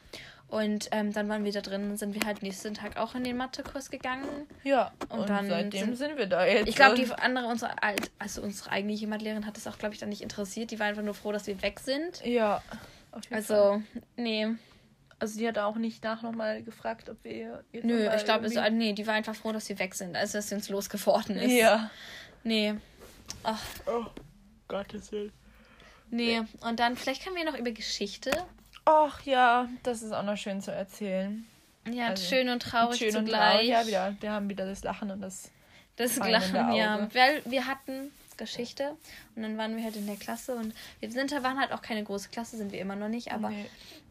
Und ähm, dann waren wir da drin und sind wir halt nächsten Tag auch in den Mathekurs gegangen. Ja, und, und dann seitdem sind, sind, wir da jetzt. Ich glaube, die andere, unsere, also unsere eigentliche Mathelehrerin hat das auch, glaube ich, dann nicht interessiert. Die war einfach nur froh, dass wir weg sind. Ja. also, Fall. nee. Also die hat auch nicht nach nochmal gefragt, ob wir jetzt Nö, ich glaube, irgendwie... nee, die war einfach froh, dass wir weg sind, also dass sie uns losgeworden ist. Ja. Nee. Ach. Oh, Gottes Willen. Nee, und dann, vielleicht können wir noch über Geschichte. Ach ja, das ist auch noch schön zu erzählen. Ja, also, schön und traurig schön zugleich. Und traurig, ja, wieder, wir haben wieder das Lachen und das Das Lachen, ja. Weil wir hatten Geschichte und dann waren wir halt in der Klasse und wir sind, waren halt auch keine große Klasse, sind wir immer noch nicht, aber nee.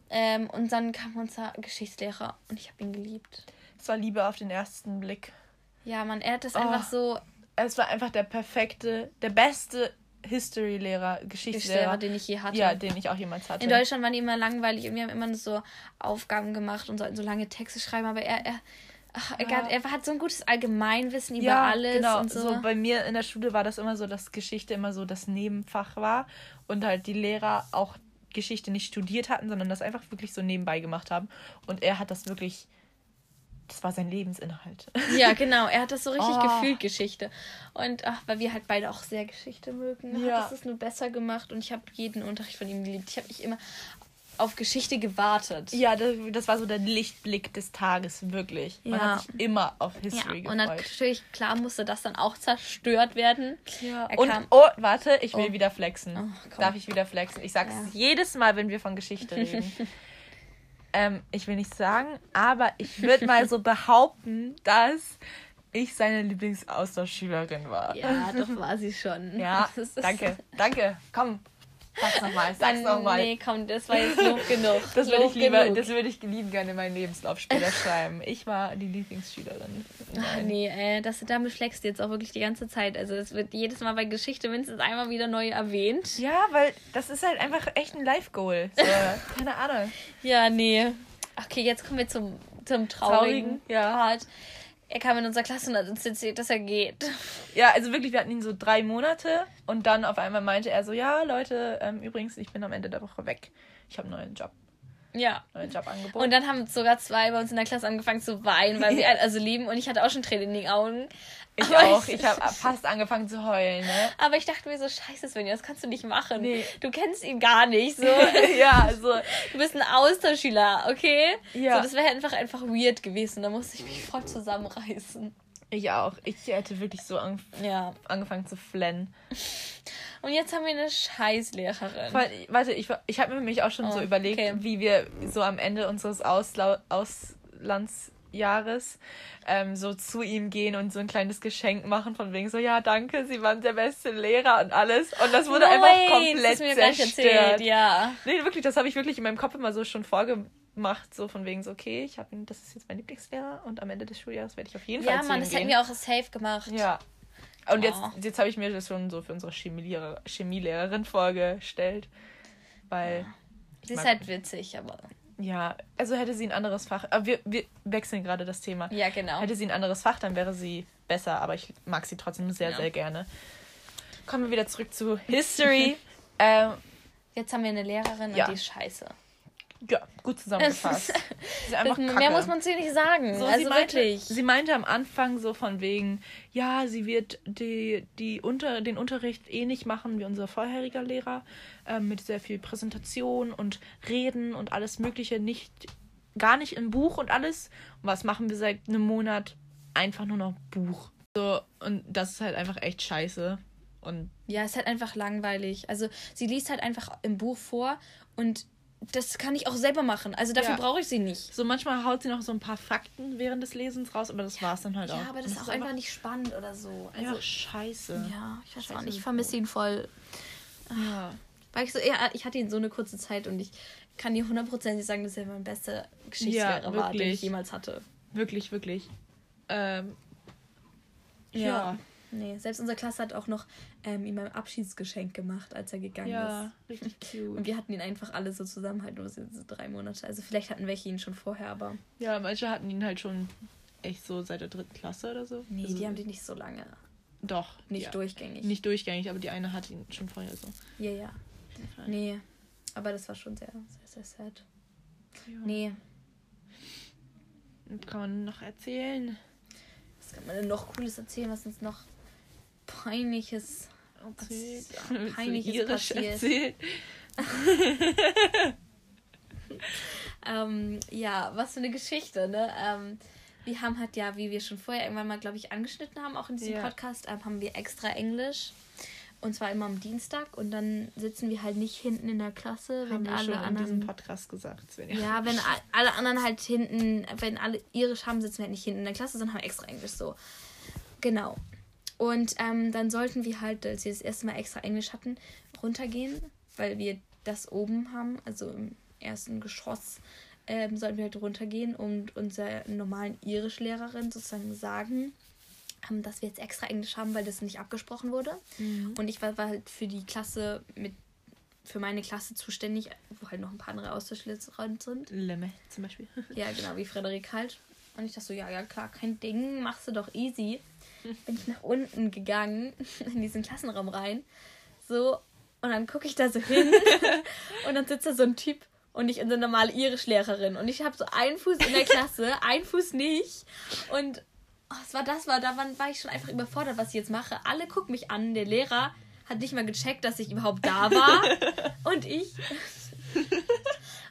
Ähm, und dann kam unser Geschichtslehrer und ich habe ihn geliebt. Es war Liebe auf den ersten Blick. Ja, man, er hat das oh, einfach so. Es war einfach der perfekte, der beste History-Lehrer, Geschichtslehrer, den ich je hatte. Ja, den ich auch jemals hatte. In Deutschland waren die immer langweilig und wir haben immer so Aufgaben gemacht und sollten so lange Texte schreiben, aber er, er, ach, er, ja. er hat so ein gutes Allgemeinwissen über ja, alles genau. und so. so. Bei mir in der Schule war das immer so, dass Geschichte immer so das Nebenfach war und halt die Lehrer auch Geschichte nicht studiert hatten, sondern das einfach wirklich so nebenbei gemacht haben. Und er hat das wirklich, das war sein Lebensinhalt. Ja, genau. Er hat das so richtig oh. gefühlt, Geschichte. Und ach, weil wir halt beide auch sehr Geschichte mögen, ja. hat das nur besser gemacht. Und ich habe jeden Unterricht von ihm geliebt. Ich habe mich immer auf Geschichte gewartet. Ja, das, das, war so der Lichtblick des Tages, wirklich. Man ja. hat sich immer auf History ja, Und natürlich, klar, musste das dann auch zerstört werden. Ja. und, oh, warte, ich will oh. wieder flexen. Oh, Darf ich wieder flexen? Ich sag's ja. jedes Mal, wenn wir von Geschichte reden. ähm, ich will nicht sagen, aber ich würde mal so behaupten, dass ich seine Lieblingsaustauschschülerin war. Ja, doch war sie schon. Ja, danke, danke. Komm, Sag's nochmal, sag's nochmal. Nee, komm, das war jetzt Lob genug. Das würde ich lieber, das würde ich lieben gerne in meinen Lebenslauf später schreiben. Ich war die Lieblingsschülerin. Ach nee, äh, das, damit flext jetzt auch wirklich die ganze Zeit. Also es wird jedes Mal bei Geschichte mindestens einmal wieder neu erwähnt. Ja, weil das ist halt einfach echt ein Live-Goal. So, keine Ahnung. Ja, nee. Okay, jetzt kommen wir zum, zum traurigen, traurigen ja. Part er kam in unserer Klasse und hat uns erzählt, dass er geht. Ja, also wirklich, wir hatten ihn so drei Monate und dann auf einmal meinte er so, ja, Leute, ähm, übrigens, ich bin am Ende der Woche weg. Ich habe einen neuen Job. Ja. Neuen Job angeboten. Und dann haben sogar zwei bei uns in der Klasse angefangen zu weinen, weil wir ihn also lieben und ich hatte auch schon Tränen in den Augen. Ich aber auch. Ich habe fast angefangen zu heulen. Ne? Aber ich dachte mir so, scheiße Svenja, das kannst du nicht machen. Nee. Du kennst ihn gar nicht. So. ja, also. Du bist ein Austauschschüler, okay? Ja. So, das wäre einfach, einfach weird gewesen. Da musste ich mich voll zusammenreißen. Ich auch. Ich hätte wirklich so ang ja. angefangen zu flennen. Und jetzt haben wir eine Scheißlehrerin. Warte, ich, ich habe mir nämlich auch schon oh, so überlegt, okay. wie wir so am Ende unseres Auslau Auslands Jahres ähm, so zu ihm gehen und so ein kleines Geschenk machen von wegen so, ja, danke, Sie waren der beste Lehrer und alles. Und das wurde no einfach komplett das mir zerstört. Erzählt, ja. Nee, wirklich, das habe ich wirklich in meinem Kopf immer so schon vorgemacht, so von wegen so, okay, ich habe das ist jetzt mein Lieblingslehrer und am Ende des Schuljahres werde ich auf jeden ja, Fall Ja, Mann, das hätten wir auch safe gemacht. Ja. Und oh. jetzt, jetzt habe ich mir das schon so für unsere Chemielehrer, Chemielehrerin vorgestellt, weil... Ja. Sie ist halt witzig, aber... Ja, also hätte sie ein anderes Fach. Aber wir, wir wechseln gerade das Thema. Ja, genau. Hätte sie ein anderes Fach, dann wäre sie besser, aber ich mag sie trotzdem sehr, ja. sehr gerne. Kommen wir wieder zurück zu History. ähm, Jetzt haben wir eine Lehrerin ja. und die ist scheiße. Ja, gut zusammengefasst. das, mehr muss man zu nicht sagen. So, also sie meinte, wirklich. Sie meinte am Anfang so von wegen, ja, sie wird die, die unter, den Unterricht ähnlich machen wie unser vorheriger Lehrer, äh, mit sehr viel Präsentation und Reden und alles Mögliche, nicht gar nicht im Buch und alles. Und was machen wir seit einem Monat? Einfach nur noch Buch. So, und das ist halt einfach echt scheiße. Und ja, ist halt einfach langweilig. Also sie liest halt einfach im Buch vor und das kann ich auch selber machen. Also dafür ja. brauche ich sie nicht. So manchmal haut sie noch so ein paar Fakten während des Lesens raus, aber das war es dann halt ja, auch. Ja, aber das, ist auch einfach nicht spannend oder so. Also, ja, scheiße. Ja, ich weiß scheiße auch nicht. Ich vermisse ihn voll. Ja. Weil ich so, ja, ich hatte ihn so eine kurze Zeit und ich kann dir hundertprozentig sagen, dass er mein bester Geschichtslehrer war, den ich jemals hatte. Wirklich, wirklich. Ähm, ja. Nee, selbst unsere Klasse hat auch noch ähm, ihm ein Abschiedsgeschenk gemacht, als er gegangen ja, ist. Ja, richtig cute. Und wir hatten ihn einfach alle so zusammen halt nur so drei Monate. Also vielleicht hatten welche ihn schon vorher, aber. Ja, manche hatten ihn halt schon echt so seit der dritten Klasse oder so. Nee, also, die haben die nicht so lange. Doch. Nicht ja. durchgängig. Nicht durchgängig, aber die eine hat ihn schon vorher so. Ja, ja. Nee. Aber das war schon sehr, sehr, sehr sad. Ja. Nee. Kann man noch erzählen? Was kann man denn noch Cooles erzählen, was uns noch peinliches, erzählt. Was, peinliches passiert? ähm, ja, was für eine Geschichte, ne? Ähm, wir haben halt ja, wie wir schon vorher irgendwann mal, glaube ich, angeschnitten haben, auch in diesem ja. Podcast, ähm, haben wir extra Englisch. Und zwar immer am Dienstag und dann sitzen wir halt nicht hinten in der Klasse, wenn haben alle anderen. In diesem Podcast gesagt, Svenja. Ja, wenn alle anderen halt hinten, wenn alle irisch haben, sitzen wir halt nicht hinten in der Klasse, sondern haben extra Englisch so. Genau. Und ähm, dann sollten wir halt, als wir das erste Mal extra Englisch hatten, runtergehen, weil wir das oben haben, also im ersten Geschoss, ähm, sollten wir halt runtergehen und unserer normalen Irischlehrerin sozusagen sagen, ähm, dass wir jetzt extra Englisch haben, weil das nicht abgesprochen wurde. Mhm. Und ich war, war halt für die Klasse mit für meine Klasse zuständig, wo halt noch ein paar andere Austauschlehrer sind. Lemme zum Beispiel. ja, genau, wie Frederik halt. Und ich dachte so, ja, ja, klar, kein Ding, machst du doch easy bin ich nach unten gegangen, in diesen Klassenraum rein. So, und dann gucke ich da so hin und dann sitzt da so ein Typ und ich eine normale Irischlehrerin. Und ich habe so einen Fuß in der Klasse, einen Fuß nicht. Und oh, was war das? War, da war ich schon einfach überfordert, was ich jetzt mache. Alle gucken mich an. Der Lehrer hat nicht mal gecheckt, dass ich überhaupt da war. Und ich.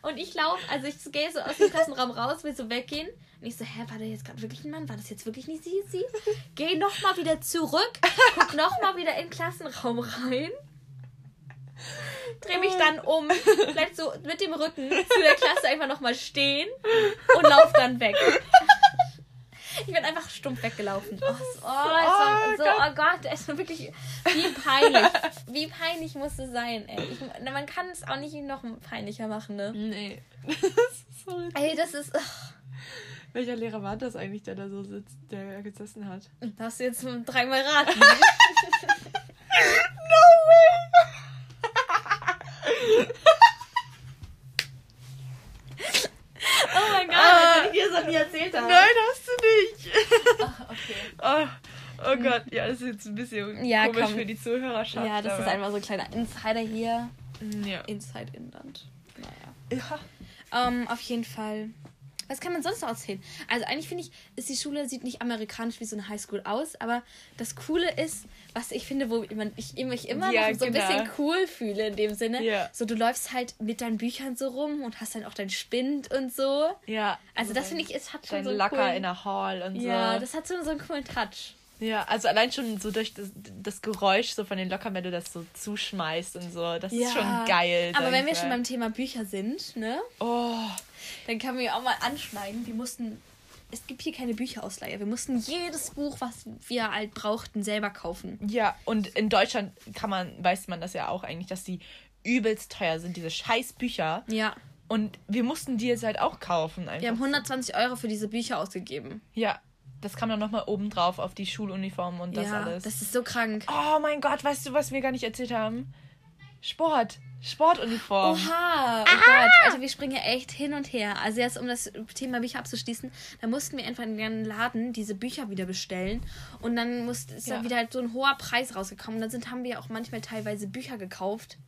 Und ich laufe, also ich gehe so aus dem Klassenraum raus, will so weggehen. Und ich so, hä, war da jetzt gerade wirklich ein Mann? War das jetzt wirklich nicht sie? sie? Geh nochmal wieder zurück, guck nochmal wieder in den Klassenraum rein. Dreh mich dann um, bleib so mit dem Rücken zu der Klasse einfach nochmal stehen und lauf dann weg. Ich bin einfach stumpf weggelaufen. Oh, oh, oh, so, oh Gott, es ist wirklich wie peinlich. Wie peinlich muss es sein, ey. Ich, man kann es auch nicht noch peinlicher machen, ne? Nee. Das ist so ey, das ist. Oh. Welcher Lehrer war das eigentlich, der da so sitzt, der gesessen hat? Darfst du jetzt dreimal raten? no way! oh mein Gott, ah, als ich dir das nie erzählt habe. Nein, hast du nicht. Ach, okay. Oh. Oh Gott, ja, das ist jetzt ein bisschen ja, komisch komm. für die Zuhörerschaft. Ja, das aber. ist einfach so ein kleiner Insider hier. Ja. Inside Inland. Naja. Ja. Ähm, auf jeden Fall was kann man sonst noch erzählen? Also eigentlich finde ich, ist die Schule sieht nicht amerikanisch wie so eine Highschool aus, aber das Coole ist, was ich finde, wo ich mich immer ja, so genau. ein bisschen cool fühle in dem Sinne. Ja. So, du läufst halt mit deinen Büchern so rum und hast dann auch dein Spind und so. Ja. Also das finde ich, es hat schon so einen Lacker coolen, in der Hall und so. Ja, das hat so, so einen coolen Touch. Ja, also allein schon so durch das, das Geräusch so von den Lockern, wenn du das so zuschmeißt und so, das ja. ist schon geil. Aber wenn wir schon beim Thema Bücher sind, ne? Oh. Dann kann man ja auch mal anschneiden. Wir mussten. Es gibt hier keine Bücherausleihe. Wir mussten jedes Buch, was wir halt brauchten, selber kaufen. Ja, und in Deutschland kann man, weiß man das ja auch eigentlich, dass die übelst teuer sind, diese scheiß Bücher. Ja. Und wir mussten die jetzt halt auch kaufen. wir haben 120 Euro für diese Bücher ausgegeben. Ja, das kam dann nochmal oben drauf auf die Schuluniform und das ja, alles. Das ist so krank. Oh mein Gott, weißt du, was wir gar nicht erzählt haben? Sport. Sportuniform. Oha, oh ah! Gott. Also wir springen ja echt hin und her. Also jetzt, um das Thema Bücher abzuschließen, da mussten wir einfach in den Laden diese Bücher wieder bestellen. Und dann muss, ist ja. da wieder halt so ein hoher Preis rausgekommen. Und dann sind, haben wir auch manchmal teilweise Bücher gekauft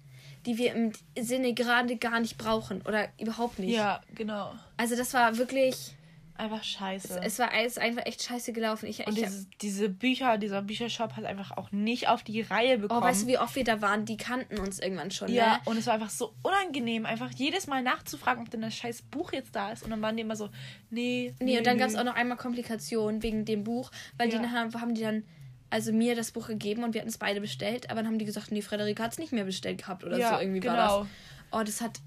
die wir im Sinne gerade gar nicht brauchen oder überhaupt nicht. Ja, genau. Also das war wirklich einfach scheiße. Es, es war alles einfach echt scheiße gelaufen. Ich, und ich, diese, diese Bücher, dieser Büchershop hat einfach auch nicht auf die Reihe bekommen. Oh, weißt du, wie oft wir da waren? Die kannten uns irgendwann schon. Ja, ne? und es war einfach so unangenehm, einfach jedes Mal nachzufragen, ob denn das scheiß Buch jetzt da ist. Und dann waren die immer so, nee. Nee, nee und dann nee. gab es auch noch einmal Komplikationen wegen dem Buch, weil Ja. die haben, haben die dann also mir das Buch gegeben und wir hatten es beide bestellt, aber dann haben die gesagt, nee, Frederika hat es nicht mehr bestellt gehabt oder Ja, so irgendwie genau. war das. Oh, das hat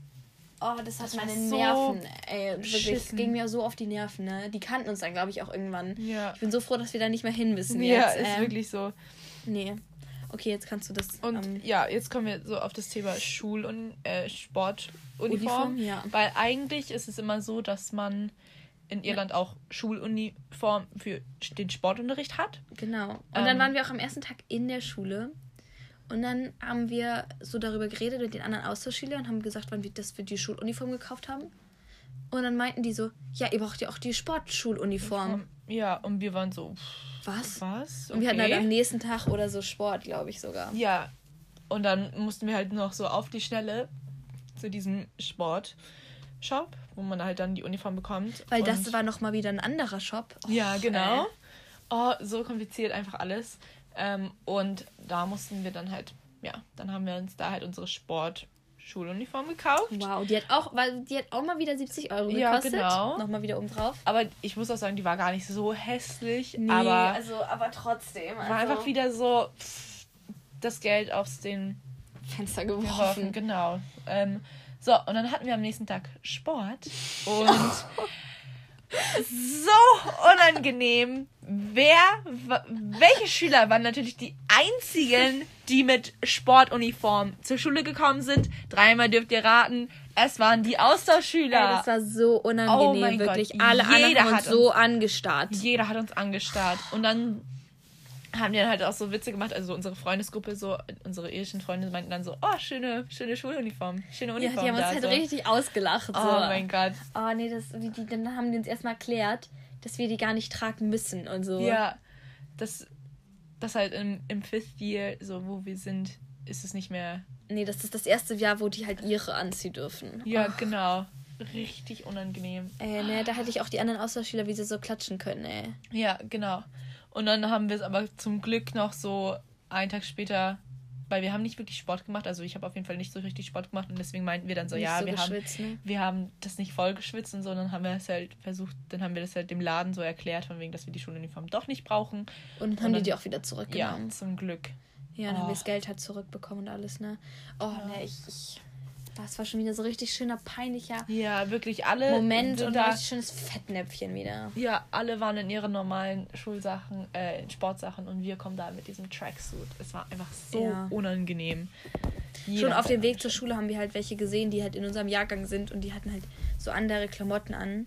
Oh, das hat Das meine so Nerven, ey, wirklich, es ging mir so auf die Nerven, ne? Die kannten uns dann, glaube ich, auch irgendwann. Ja. Ich bin so froh, dass wir da nicht mehr hin müssen Ja, jetzt. ist äh. wirklich so. Nee. Okay, jetzt kannst du das. Und ähm, ja, jetzt kommen wir so auf das Thema Schul- und äh, Sportuniform. Uniform, ja. Weil eigentlich ist es immer so, dass man in Irland auch Schuluniform für den Sportunterricht hat. Genau. Und Ähm. dann waren wir auch am ersten Tag in der Schule. Und dann haben wir so darüber geredet mit den anderen Austauschschülern und haben gesagt, wann wir, dass wir die Schuluniform gekauft haben. Und dann meinten die so, ja, ihr braucht ja auch die Sportschuluniform. Ja, und wir waren so, Was? was? Und wir hatten halt Okay. am nächsten Tag oder so Sport, glaube ich sogar. Ja, und dann mussten wir halt noch so auf die Schnelle zu diesem Sportshop, wo man halt dann die Uniform bekommt. Weil das war nochmal wieder ein anderer Shop. Ja, Och, genau. ey. Oh, so kompliziert einfach alles. Ähm, und da mussten wir dann halt, ja, dann haben wir uns da halt unsere Sport-Schuluniform gekauft. Wow, die hat auch, weil die hat auch mal wieder 70 Euro Ja, gekostet. genau. Nochmal wieder oben drauf. Aber ich muss auch sagen, die war gar nicht so hässlich. Nee, aber also, aber trotzdem. war einfach wieder so pff, das Geld aufs den Fenster geworfen. geworfen. Genau. Ähm, so, und dann hatten wir am nächsten Tag Sport. Und so unangenehm. Wer, welche Schüler waren natürlich die einzigen, die mit Sportuniform zur Schule gekommen sind? Dreimal dürft ihr raten. Es waren die Austauschschüler. Ey, das war so Oh unangenehm, Gott, wirklich. Alle jeder anderen haben hat uns so angestarrt. Jeder hat uns angestarrt. Und dann haben die dann halt auch so Witze gemacht. Also unsere Freundesgruppe, so unsere irischen Freunde meinten dann so, oh, schöne, schöne Schuluniform. Schöne Ja, Uniform. die haben uns da, halt so. richtig ausgelacht. So. Oh mein Gott. Oh nee, das, wie die, dann haben die uns erstmal erklärt, dass wir die gar nicht tragen müssen und so. Ja, das, das halt im, im Fifth Year, so wo wir sind, ist es nicht mehr. Nee, das ist das erste Jahr, wo die halt ihre anziehen dürfen. Ja, genau. Richtig unangenehm. Ey, ne, da hätte ich auch die anderen Austauschschüler, wie sie so klatschen können, ey. Ja, genau. Und dann haben wir es aber zum Glück noch so einen Tag später, weil wir haben nicht wirklich Sport gemacht. Also ich habe auf jeden Fall nicht so richtig Sport gemacht und deswegen meinten wir dann so, Nicht ja, so wir haben, ne? wir haben das nicht voll geschwitzt und so, dann haben wir es halt versucht, dann haben wir das halt dem Laden so erklärt, von wegen, dass wir die Schuluniform doch nicht brauchen. Und dann haben Und die dann- die auch wieder Ja, zurückgenommen. zum Glück. Ja, dann haben Oh. wir das Geld halt zurückbekommen und alles, ne? Oh, ne, ich, ich. Das war schon wieder so richtig schöner, peinlicher Ja, wirklich alle. Moment und da, ein richtig schönes Fettnäpfchen wieder. Ja, alle waren in ihren normalen Schulsachen, äh, in Sportsachen und wir kommen da mit diesem Tracksuit. Es war einfach so Ja. unangenehm. Schon Jeder auf hat dem Weg zur Schule haben wir halt welche gesehen, die halt in unserem Jahrgang sind und die hatten halt so andere Klamotten an.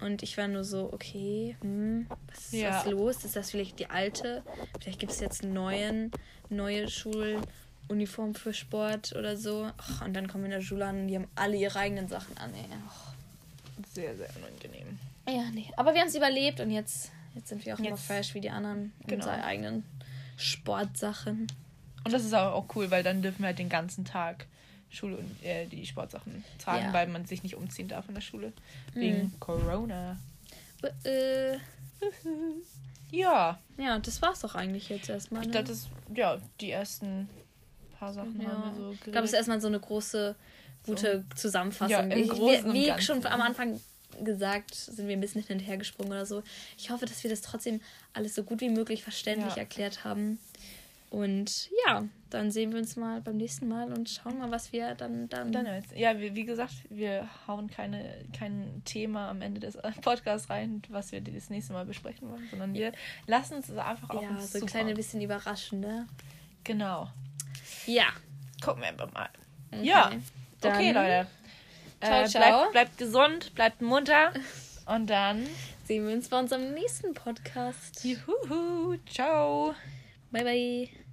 Und ich war nur so, okay, hm, was ist Ja. was los? Ist das vielleicht die alte? Vielleicht gibt es jetzt einen neuen, neue Schuluniform für Sport oder so. Ach, und dann kommen wir in der Schule an und die haben alle ihre eigenen Sachen an. Ey. Sehr, sehr unangenehm. Ja, nee. Aber wir haben es überlebt und jetzt, jetzt sind wir auch immer Jetzt- fresh wie die anderen in Genau. unseren eigenen Sportsachen. Und das ist auch, auch cool, weil dann dürfen wir halt den ganzen Tag Schule und äh, die Sportsachen tragen, Ja. weil man sich nicht umziehen darf in der Schule. Wegen Corona. Äh, Ja, ja, das war's doch eigentlich jetzt erstmal. ich Ne? glaube, das, ja, die ersten paar Sachen Ja. haben wir so Ich glaube, es ist erstmal so eine große, gute Zusammenfassung. Ja, Ich- Großen wie wie schon am Anfang gesagt, sind wir ein bisschen hin und her gesprungen oder so. Ich hoffe, dass wir das trotzdem alles so gut wie möglich verständlich Ja. erklärt haben. Und ja, dann sehen wir uns mal beim nächsten Mal und schauen mal, was wir dann dann. Dann jetzt. Ja, wie, wie gesagt, wir hauen keine, kein Thema am Ende des Podcasts rein, was wir das nächste Mal besprechen wollen, sondern wir lassen es einfach auf ja, so ein kleines bisschen überraschend, ne? Genau. Ja. Gucken wir einfach mal. Okay. Ja. Dann okay, Leute. ciao, äh, ciao. Bleibt, bleibt gesund, bleibt munter. Und dann. Sehen wir uns bei unserem nächsten Podcast. Juhu. Ciao. Bye, bye.